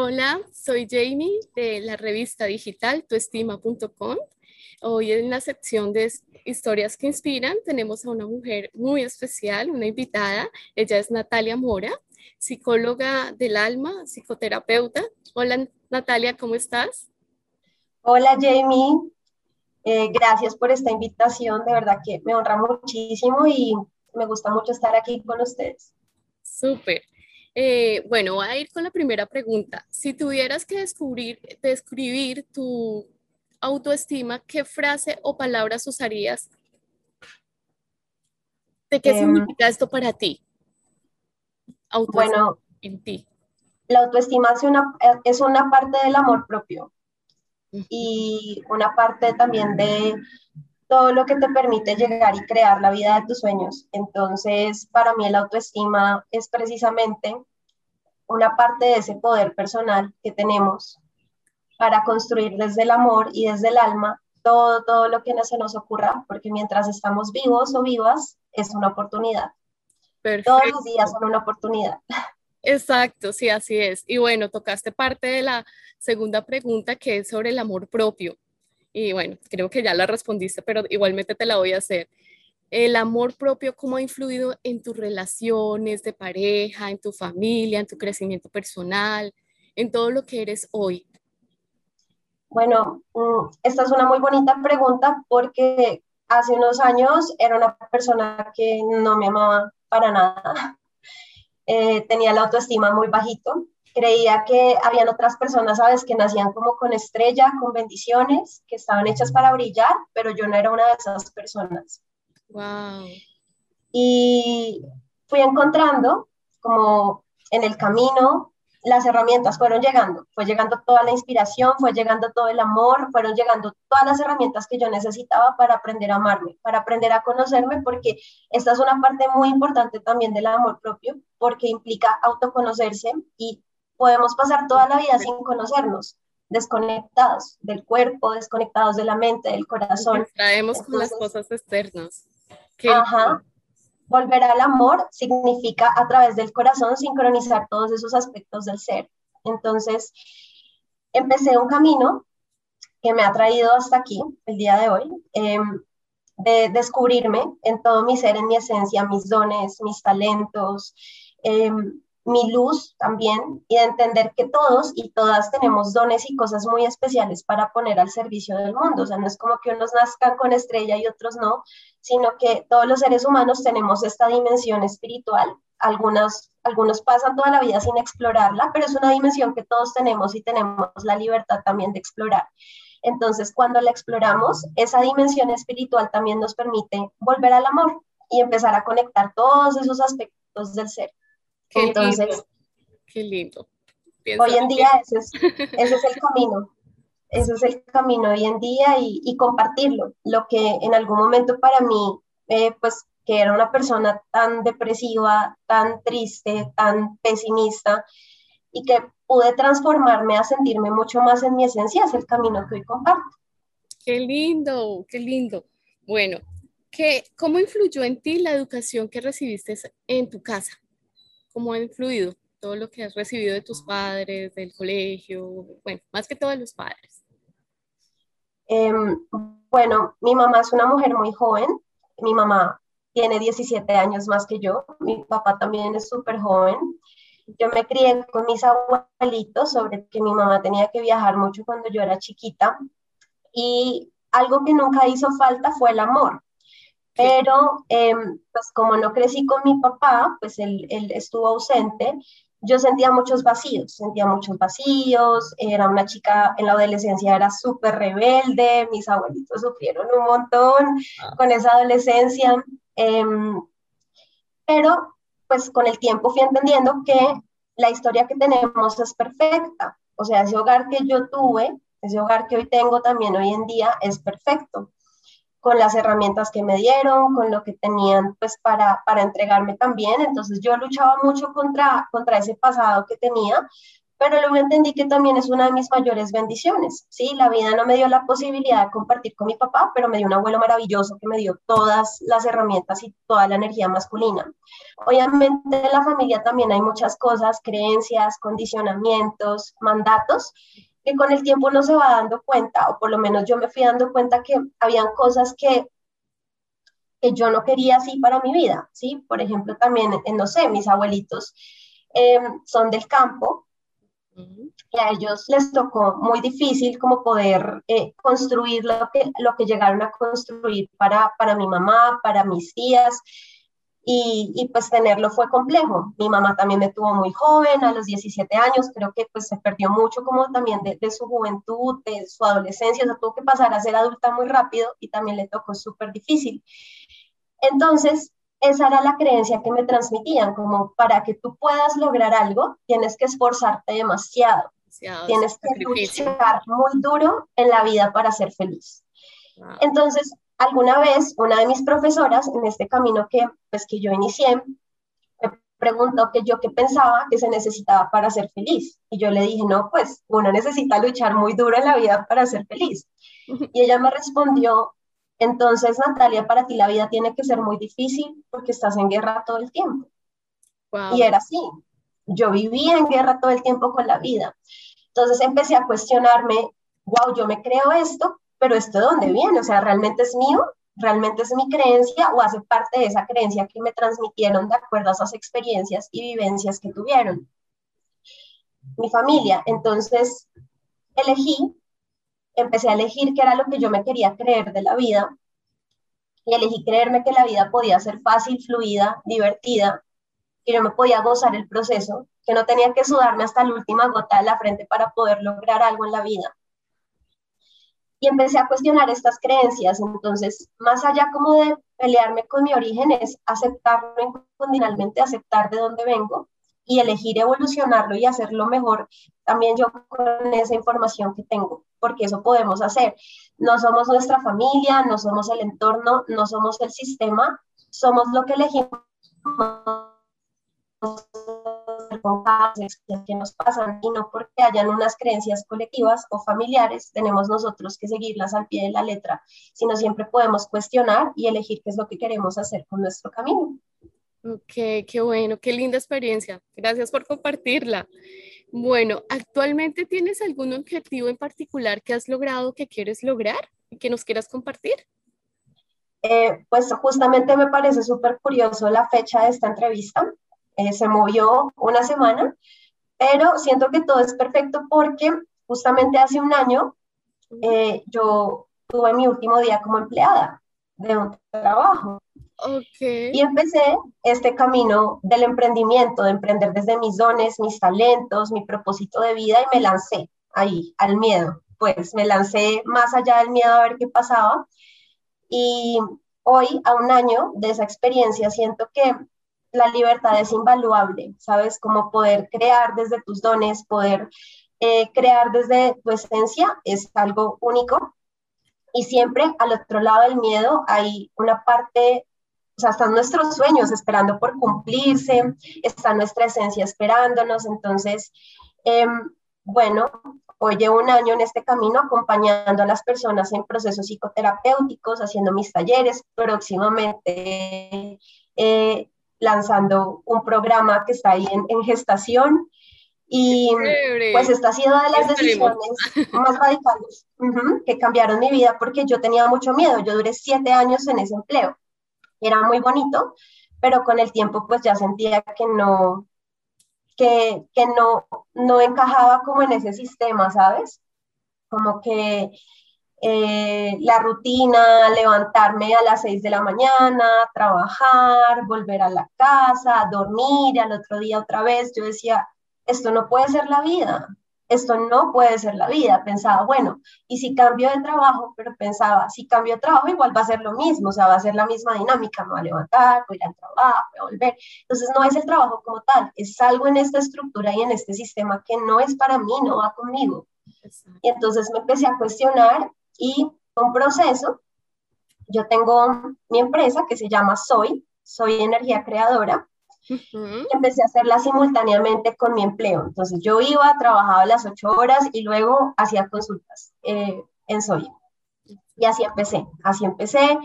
Hola, soy Jamie de la revista digital tuestima.com. Hoy en la sección de historias que inspiran tenemos a una mujer muy especial, una invitada. Ella es Natalia Mora, psicóloga del alma, psicoterapeuta. Hola Natalia, ¿cómo estás? Hola Jamie, eh, gracias por esta invitación, de verdad que me honra muchísimo y me gusta mucho estar aquí con ustedes. Súper. Eh, bueno, voy a ir con la primera pregunta. Si tuvieras que descubrir, describir tu autoestima, ¿qué frase o palabras usarías? ¿De qué em, significa esto para ti? bueno, en ti. La autoestima es una, es una parte del amor propio y una parte también de todo lo que te permite llegar y crear la vida de tus sueños. Entonces, para mí el autoestima es precisamente una parte de ese poder personal que tenemos para construir desde el amor y desde el alma todo, todo lo que se nos ocurra, porque mientras estamos vivos o vivas, es una oportunidad. Todos los días son una oportunidad. Exacto, sí, así es. Y bueno, tocaste parte de la segunda pregunta que es sobre el amor propio. Y bueno, creo que ya la respondiste, pero igualmente te la voy a hacer. El amor propio, ¿cómo ha influido en tus relaciones de pareja, en tu familia, en tu crecimiento personal, en todo lo que eres hoy? Bueno, mm, esta es una muy bonita pregunta porque hace unos años era una persona que no me amaba para nada. Eh, tenía la autoestima muy bajito creía que habían otras personas, ¿sabes?, que nacían como con estrella, con bendiciones, que estaban hechas para brillar, pero yo no era una de esas personas. Wow. Y fui encontrando como en el camino las herramientas fueron llegando, fue llegando toda la inspiración, fue llegando todo el amor, fueron llegando todas las herramientas que yo necesitaba para aprender a amarme, para aprender a conocerme, porque esta es una parte muy importante también del amor propio, porque implica autoconocerse y podemos pasar toda la vida sin conocernos, desconectados del cuerpo, desconectados de la mente, del corazón. Traemos con las cosas externas. Ajá. Volver al amor significa a través del corazón sincronizar todos esos aspectos del ser. Entonces, empecé un camino que me ha traído hasta aquí, el día de hoy, em, de descubrirme en todo mi ser, en mi esencia, mis dones, mis talentos, eh, mi luz también y de entender que todos y todas tenemos dones y cosas muy especiales para poner al servicio del mundo. O sea, no es como que unos nazcan con estrella y otros no, sino que todos los seres humanos tenemos esta dimensión espiritual. Algunos, algunos pasan toda la vida sin explorarla, pero es una dimensión que todos tenemos y tenemos la libertad también de explorar. Entonces, cuando la exploramos, esa dimensión espiritual también nos permite volver al amor y empezar a conectar todos esos aspectos del ser. Qué Entonces, lindo. Qué lindo. hoy en día ese es, ese es, el camino. Ese es el camino hoy en día y, y compartirlo. Lo que en algún momento para mí, eh, pues que era una persona tan depresiva, tan triste, tan pesimista y que pude transformarme a sentirme mucho más en mi esencia, es el camino que hoy comparto. Qué lindo, qué lindo. Bueno, ¿qué, ¿cómo influyó en ti la educación que recibiste en tu casa? Cómo ha influido todo lo que has recibido de tus padres, del colegio, bueno, más que todo de los padres. Em, bueno, mi mamá es una mujer muy joven, mi mamá tiene 17 años más que yo, mi papá también es súper joven. Yo me crié con mis abuelitos sobre que mi mamá tenía que viajar mucho cuando yo era chiquita y algo que nunca hizo falta fue el amor. Pero, em, pues como no crecí con mi papá, pues él, él, estuvo ausente, yo sentía muchos vacíos, sentía muchos vacíos, era una chica en la adolescencia, era súper rebelde, mis abuelitos sufrieron un montón ah. con esa adolescencia, em, pero pues con el tiempo fui entendiendo que la historia que tenemos es perfecta, o sea, ese hogar que yo tuve, ese hogar que hoy tengo también hoy en día es perfecto con las herramientas que me dieron, con lo que tenían pues para, para entregarme también. Entonces yo luchaba mucho contra, contra ese pasado que tenía, pero luego entendí que también es una de mis mayores bendiciones, ¿sí? La vida no me dio la posibilidad de compartir con mi papá, pero me dio un abuelo maravilloso que me dio todas las herramientas y toda la energía masculina. Obviamente en la familia también hay muchas cosas, creencias, condicionamientos, mandatos, que con el tiempo no se va dando cuenta, o por lo menos yo me fui dando cuenta que habían cosas que que yo no quería así para mi vida, ¿sí? Por ejemplo, también, no sé, mis abuelitos em, son del campo, y a ellos les tocó muy difícil como poder eh, construir lo que, lo que llegaron a construir para, para mi mamá, para mis tías, y, y, pues tenerlo fue complejo. Mi mamá también me tuvo muy joven, a los 17 años, creo que pues se perdió mucho como también de, de su juventud, de su adolescencia, o sea, tuvo que pasar a ser adulta muy rápido y también le tocó súper difícil. Entonces, esa era la creencia que me transmitían, como para que tú puedas lograr algo, tienes que esforzarte demasiado, tienes que luchar muy duro en la vida para ser feliz. Entonces, alguna vez una de mis profesoras en este camino que, pues, que yo inicié, me preguntó que yo qué pensaba que se necesitaba para ser feliz. Y yo le dije, no, pues uno necesita luchar muy duro en la vida para ser feliz. Y ella me respondió, entonces, Natalia, para ti la vida tiene que ser muy difícil porque estás en guerra todo el tiempo. Y era así. Yo vivía en guerra todo el tiempo con la vida. Entonces empecé a cuestionarme, wow, yo me creo esto, pero ¿esto de dónde viene? O sea, ¿realmente es mío? ¿Realmente es mi creencia o hace parte de esa creencia que me transmitieron de acuerdo a esas experiencias y vivencias que tuvieron? Mi familia. Entonces, elegí empecé a elegir qué era lo que yo me quería creer de la vida y elegí creerme que la vida podía ser fácil, fluida, divertida, que yo me podía gozar el proceso, que no tenía que sudarme hasta la última gota de la frente para poder lograr algo en la vida. Y empecé a cuestionar estas creencias, entonces, más allá como de pelearme con mi origen, es aceptarlo incondicionalmente, aceptar de dónde vengo y elegir evolucionarlo y hacerlo mejor también yo con esa información que tengo, porque eso podemos hacer. No somos nuestra familia, no somos el entorno, no somos el sistema, somos lo que elegimos con cada que nos pasan y no porque hayan unas creencias colectivas o familiares, tenemos nosotros que seguirlas al pie de la letra, sino siempre podemos cuestionar y elegir qué es lo que queremos hacer con nuestro camino. Ok, qué bueno, qué linda experiencia. Gracias por compartirla. Bueno, ¿actualmente tienes algún objetivo en particular que has logrado, que quieres lograr y que nos quieras compartir? Eh, pues justamente me parece súper curioso la fecha de esta entrevista. Eh, se movió una semana, pero siento que todo es perfecto porque justamente hace un año eh, yo tuve mi último día como empleada de un trabajo. Y empecé este camino del emprendimiento, de emprender desde mis dones, mis talentos, mi propósito de vida y me lancé ahí al miedo. Pues me lancé más allá del miedo a ver qué pasaba. Y hoy, a un año de esa experiencia, siento que la libertad es invaluable, ¿sabes? Como poder crear desde tus dones, poder eh, crear desde tu esencia es algo único. Y siempre al otro lado del miedo hay una parte o sea, están nuestros sueños esperando por cumplirse, está nuestra esencia esperándonos. Entonces, em, bueno, hoy llevo un año en este camino acompañando a las personas en procesos psicoterapéuticos, haciendo mis talleres, próximamente eh, lanzando un programa que está ahí en, gestación. Y pues esta ha sido de las decisiones más radicales que cambiaron mi vida porque yo tenía mucho miedo. Yo duré siete años en ese empleo era muy bonito, pero con el tiempo pues ya sentía que no, que, que no, no encajaba como en ese sistema, ¿sabes? Como que eh, la rutina, levantarme a las 6 de la mañana, trabajar, volver a la casa, dormir, al otro día otra vez, yo decía, esto no puede ser la vida, esto no puede ser la vida. Pensaba, bueno, y si cambio de trabajo, pero pensaba, si cambio de trabajo, igual va a ser lo mismo, o sea, va a ser la misma dinámica, me voy a levantar, voy a ir al trabajo, voy a volver. Entonces, no es el trabajo como tal, es algo en esta estructura y en este sistema que no es para mí, no va conmigo. Y entonces me empecé a cuestionar y un proceso. Yo tengo mi empresa que se llama Soy, Soy Energía Creadora, y empecé a hacerla simultáneamente con mi empleo. Entonces yo iba, trabajaba las ocho horas y luego hacía consultas eh, en Soy. Y así empecé, así empecé,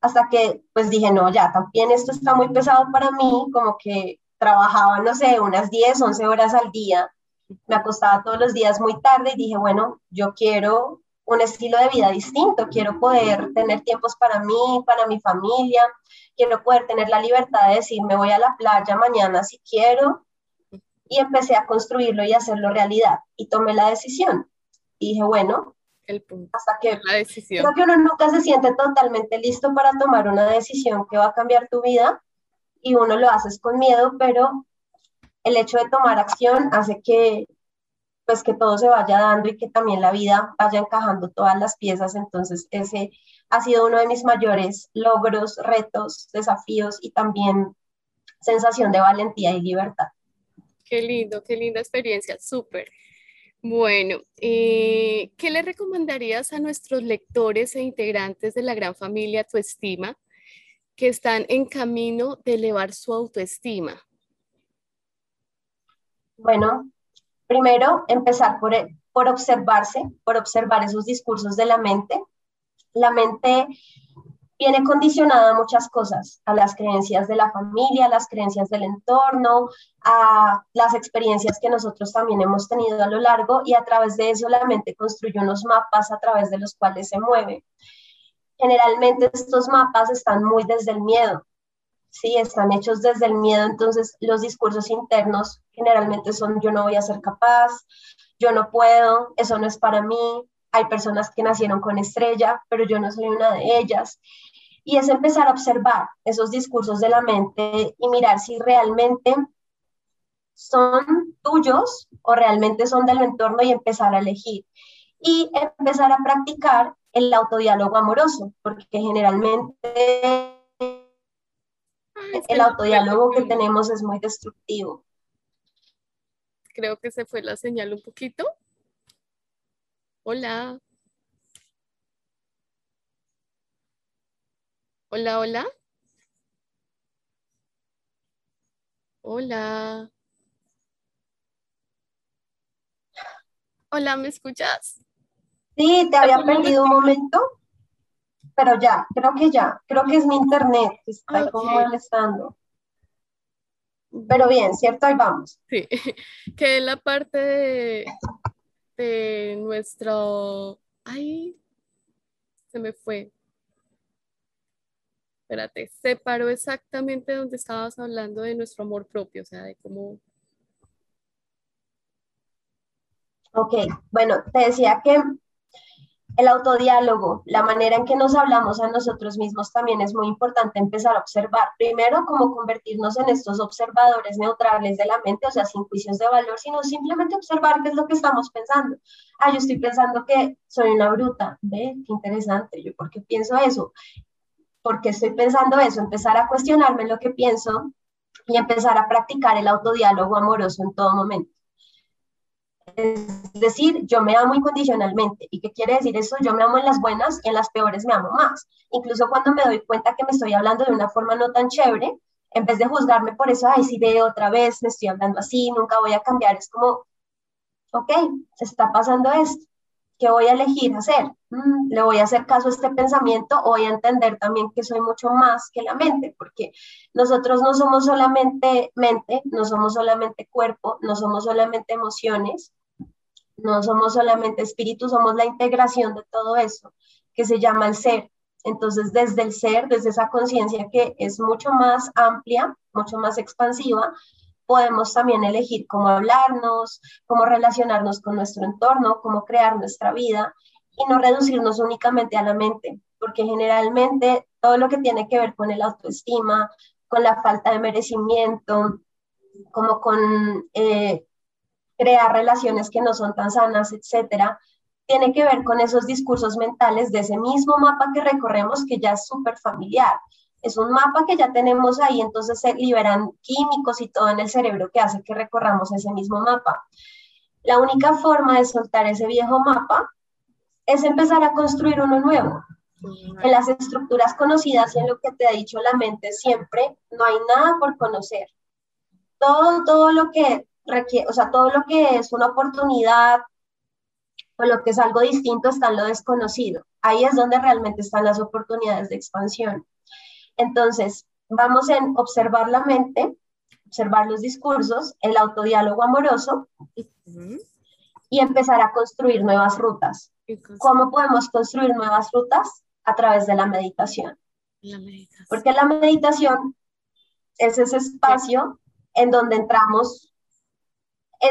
hasta que pues dije, no, ya, también esto está muy pesado para mí, como que trabajaba, no sé, unas 10, 11 horas al día, me acostaba todos los días muy tarde y dije, bueno, yo quiero un estilo de vida distinto, quiero poder tener tiempos para mí, para mi familia, quiero poder tener la libertad de decir, me voy a la playa mañana si quiero, y empecé a construirlo y hacerlo realidad, y tomé la decisión. Y dije, bueno, el punto. Hasta que la decisión. creo que uno nunca se siente totalmente listo para tomar una decisión que va a cambiar tu vida y uno lo haces con miedo, pero el hecho de tomar acción hace que pues que todo se vaya dando y que también la vida vaya encajando todas las piezas. Entonces, ese ha sido uno de mis mayores logros, retos, desafíos y también sensación de valentía y libertad. Qué lindo, qué linda experiencia, súper. Bueno, eh, ¿qué le recomendarías a nuestros lectores e integrantes de la gran familia Tu Estima que están en camino de elevar su autoestima? Bueno, primero empezar por, por observarse, por observar esos discursos de la mente. La mente viene condicionada a muchas cosas, a las creencias de la familia, a las creencias del entorno, a las experiencias que nosotros también hemos tenido a lo largo y a través de eso la mente construye unos mapas a través de los cuales se mueve. Generalmente estos mapas están muy desde el miedo, sí, están hechos desde el miedo, entonces los discursos internos generalmente son yo no voy a ser capaz, yo no puedo, eso no es para mí, hay personas que nacieron con estrella, pero yo no soy una de ellas. Y es empezar a observar esos discursos de la mente y mirar si realmente son tuyos o realmente son del entorno y empezar a elegir. Y empezar a practicar el autodiálogo amoroso, porque generalmente el autodiálogo que tenemos es muy destructivo. Creo que se fue la señal un poquito. Hola. Hola, hola. Hola. Hola, ¿me escuchas? Sí, te había perdido un momento, pero ya, creo que ya, creo que es mi internet que está como molestando. Pero bien, ¿cierto? Ahí vamos. Sí, que la parte de, de nuestro... Ay, se me fue. Espérate, se paró exactamente donde estabas hablando de nuestro amor propio, o sea, de cómo... Ok, bueno, te decía que el autodiálogo, la manera en que nos hablamos a nosotros mismos también es muy importante empezar a observar. Primero, cómo convertirnos en estos observadores neutrales de la mente, o sea, sin juicios de valor, sino simplemente observar qué es lo que estamos pensando. Ah, yo estoy pensando que soy una bruta. Ve, qué interesante. ¿Yo por qué pienso eso? ¿Por qué estoy pensando eso? Empezar a cuestionarme lo que pienso y empezar a practicar el autodiálogo amoroso en todo momento. Es decir, yo me amo incondicionalmente. ¿Y qué quiere decir eso? Yo me amo en las buenas y en las peores me amo más. Incluso cuando me doy cuenta que me estoy hablando de una forma no tan chévere, en vez de juzgarme por eso, ay, si veo otra vez, me estoy hablando así, nunca voy a cambiar, es como, ok, se está pasando esto. ¿Qué voy a elegir hacer? Mm, ¿Le voy a hacer caso a este pensamiento o voy a entender también que soy mucho más que la mente? Porque nosotros no somos solamente mente, no somos solamente cuerpo, no somos solamente emociones, no somos solamente espíritu, somos la integración de todo eso que se llama el ser. Entonces, desde el ser, desde esa conciencia que es mucho más amplia, mucho más expansiva, podemos también elegir cómo hablarnos, cómo relacionarnos con nuestro entorno, cómo crear nuestra vida y no reducirnos únicamente a la mente, porque generalmente todo lo que tiene que ver con el autoestima, con la falta de merecimiento, como con eh, crear relaciones que no son tan sanas, etcétera, tiene que ver con esos discursos mentales de ese mismo mapa que recorremos que ya es súper familiar. Es un mapa que ya tenemos ahí, entonces se liberan químicos y todo en el cerebro que hace que recorramos ese mismo mapa. La única forma de soltar ese viejo mapa es empezar a construir uno nuevo. En las estructuras conocidas y en lo que te ha dicho la mente siempre, no hay nada por conocer todo, todo lo que requiere, o sea, todo lo que es una oportunidad o lo que es algo distinto está en lo desconocido. Ahí es donde realmente están las oportunidades de expansión. Entonces, vamos en observar la mente, observar los discursos, el autodiálogo amoroso y empezar a construir nuevas rutas. ¿Cómo podemos construir nuevas rutas? A través de la meditación. Porque la meditación es ese espacio en donde entramos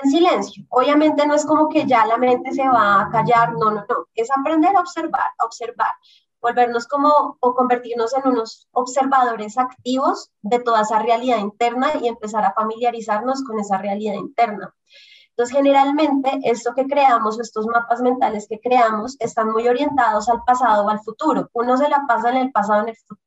en silencio. Obviamente no es como que ya la mente se va a callar, no, no, no, es aprender a observar, a observar, volvernos como o convertirnos en unos observadores activos de toda esa realidad interna y empezar a familiarizarnos con esa realidad interna. Entonces, generalmente, esto que creamos, estos mapas mentales que creamos, están muy orientados al pasado o al futuro. Uno se la pasa en el pasado, en el futuro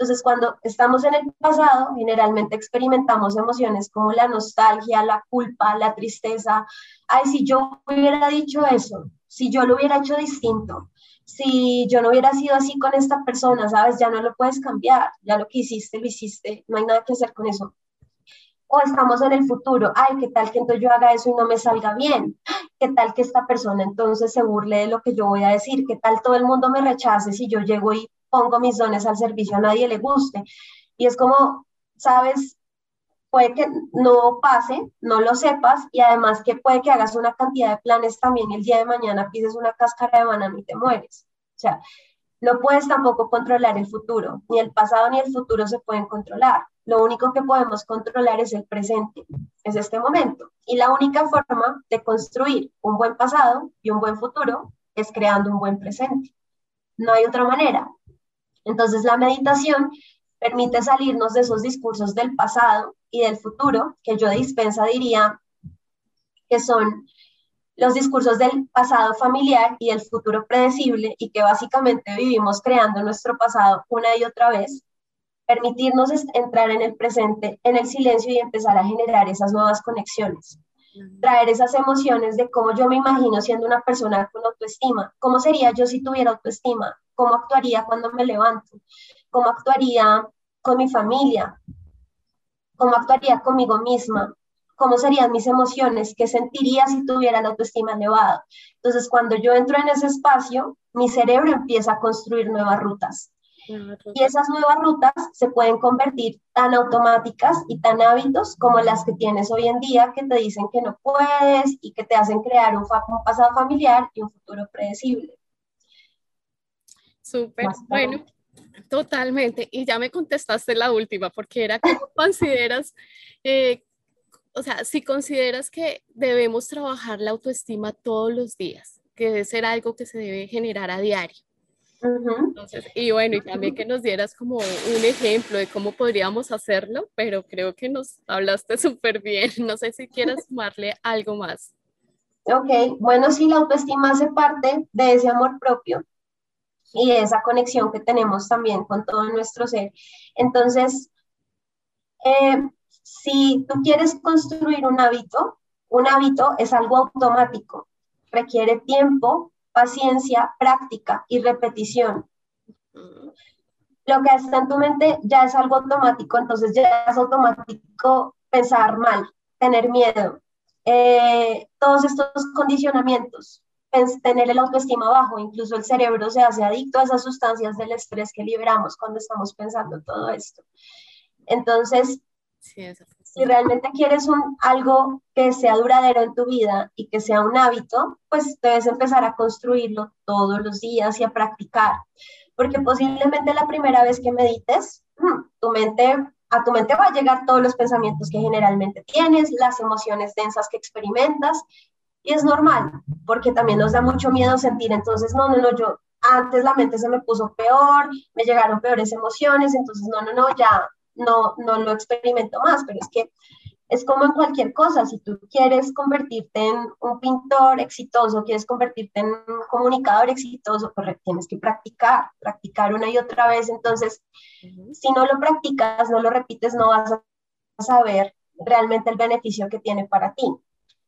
entonces, cuando estamos en el pasado, generalmente experimentamos emociones como la nostalgia, la culpa, la tristeza. Ay, si yo hubiera dicho eso, si yo lo hubiera hecho distinto, si yo no hubiera sido así con esta persona, sabes, ya no lo puedes cambiar, ya lo que hiciste, lo hiciste, no hay nada que hacer con eso. O estamos en el futuro, ay, ¿qué tal que entonces yo haga eso y no me salga bien? ¿Qué tal que esta persona entonces se burle de lo que yo voy a decir? ¿Qué tal todo el mundo me rechace si yo llego y pongo mis dones al servicio, a nadie le guste. Y es como, sabes, puede que no pase, no lo sepas, y además que puede que hagas una cantidad de planes también el día de mañana pises una cáscara de banano y te mueres. O sea, no puedes tampoco controlar el futuro, ni el pasado ni el futuro se pueden controlar. Lo único que podemos controlar es el presente, es este momento. Y la única forma de construir un buen pasado y un buen futuro es creando un buen presente. No hay otra manera. Entonces la meditación permite salirnos de esos discursos del pasado y del futuro, que yo de dispensa diría que son los discursos del pasado familiar y del futuro predecible y que básicamente vivimos creando nuestro pasado una y otra vez, permitirnos entrar en el presente, en el silencio y empezar a generar esas nuevas conexiones. Traer esas emociones de cómo yo me imagino siendo una persona con autoestima, cómo sería yo si tuviera autoestima, cómo actuaría cuando me levanto, cómo actuaría con mi familia, cómo actuaría conmigo misma, cómo serían mis emociones, qué sentiría si tuviera la autoestima elevada. Entonces, cuando yo entro en ese espacio, mi cerebro empieza a construir nuevas rutas. Y esas nuevas rutas se pueden convertir tan automáticas y tan hábitos como las que tienes hoy en día que te dicen que no puedes y que te hacen crear un, pasado familiar y un futuro predecible. Súper, bueno, totalmente. Y ya me contestaste la última, porque era que consideras, eh, o sea, si consideras que debemos trabajar la autoestima todos los días, que debe ser algo que se debe generar a diario y bueno, y también que nos dieras como un ejemplo de cómo podríamos hacerlo, pero creo que nos hablaste súper bien. No sé si quieras sumarle algo más. Ok, bueno, sí, la autoestima hace parte de ese amor propio y esa conexión que tenemos también con todo nuestro ser. Entonces, eh, si tú quieres construir un hábito, un hábito es algo automático, requiere tiempo, paciencia, práctica y repetición. Lo que está en tu mente ya es algo automático, entonces ya es automático pensar mal, tener miedo, eh, todos estos condicionamientos, tener el autoestima bajo, incluso el cerebro se hace adicto a esas sustancias del estrés que liberamos cuando estamos pensando todo esto. Entonces, si realmente quieres un, algo que sea duradero en tu vida y que sea un hábito, pues debes empezar a construirlo todos los días y a practicar. Porque posiblemente la primera vez que medites, mm, tu mente, a tu mente va a llegar todos los pensamientos que generalmente tienes, las emociones densas que experimentas, y es normal, porque también nos da mucho miedo sentir, entonces, no, no, no, yo antes la mente se me puso peor, me llegaron peores emociones, entonces, no, no, no, ya no, no lo experimento más, pero es que es como en cualquier cosa, si tú quieres convertirte en un pintor exitoso, quieres convertirte en un comunicador exitoso, pues tienes que practicar, practicar una y otra vez. Entonces, si no lo practicas, no lo repites, no vas a saber realmente el beneficio que tiene para ti.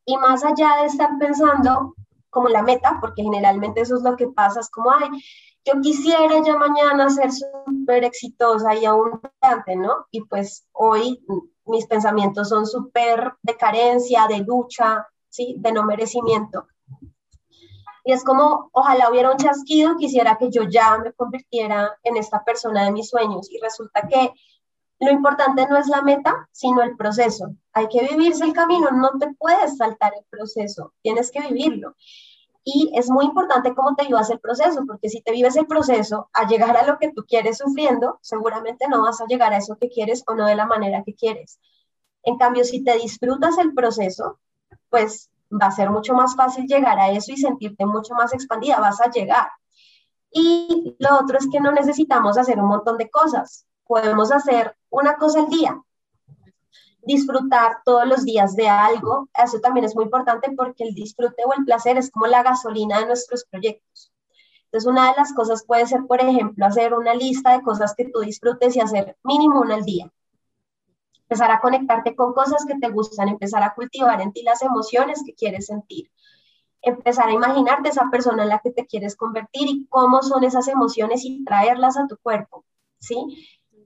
Y más allá de estar pensando como la meta, porque generalmente eso es lo que pasa, es como, ay, yo quisiera ya mañana ser súper exitosa y aún antes, ¿no? Y pues hoy mis pensamientos son súper de carencia, de lucha, ¿sí? de no merecimiento. Y es como, ojalá hubiera un chasquido, quisiera que yo ya me convirtiera en esta persona de mis sueños. Y resulta que lo importante no es la meta, sino el proceso. Hay que vivirse el camino, no te puedes saltar el proceso, tienes que vivirlo. Y es muy importante cómo te vivas el proceso, porque si te vives el proceso a llegar a lo que tú quieres sufriendo, seguramente no vas a llegar a eso que quieres o no de la manera que quieres. En cambio, si te disfrutas el proceso, pues va a ser mucho más fácil llegar a eso y sentirte mucho más expandida, vas a llegar. Y lo otro es que no necesitamos hacer un montón de cosas, podemos hacer una cosa al día, disfrutar todos los días de algo, eso también es muy importante porque el disfrute o el placer es como la gasolina de nuestros proyectos. Entonces, una de las cosas puede ser, por ejemplo, hacer una lista de cosas que tú disfrutes y hacer mínimo una al día. Empezar a conectarte con cosas que te gustan, empezar a cultivar en ti las emociones que quieres sentir. Empezar a imaginarte esa persona en la que te quieres convertir y cómo son esas emociones y traerlas a tu cuerpo, ¿sí?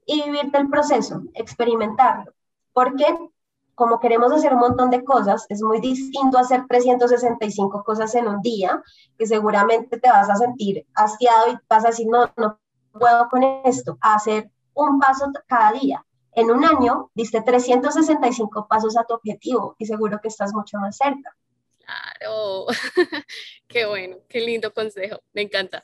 Y vivirte el proceso, experimentarlo porque como queremos hacer un montón de cosas, es muy distinto hacer 365 cosas en un día, que seguramente te vas a sentir hastiado y vas a decir, no, no puedo con esto, a hacer un paso cada día. En un año diste 365 pasos a tu objetivo y seguro que estás mucho más cerca. Claro, qué bueno, qué lindo consejo, me encanta.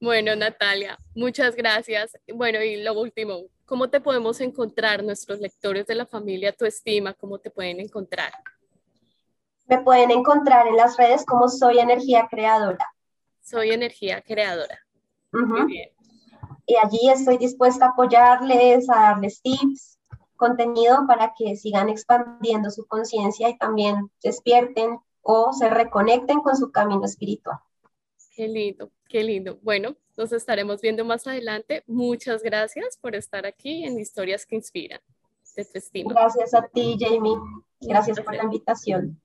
Bueno, Natalia, muchas gracias. Bueno, y lo último, ¿Cómo te podemos encontrar nuestros lectores de la familia Tu Estima? ¿Cómo te pueden encontrar? Me pueden encontrar en las redes como Soy Energía Creadora. Soy Energía Creadora. Y allí estoy dispuesta a apoyarles, a darles tips, contenido para que sigan expandiendo su conciencia y también despierten o se reconecten con su camino espiritual. Qué lindo, qué lindo. Bueno, nos estaremos viendo más adelante. Muchas gracias por estar aquí en Historias que Inspiran. Te Gracias a ti, Jamie. Gracias por la invitación.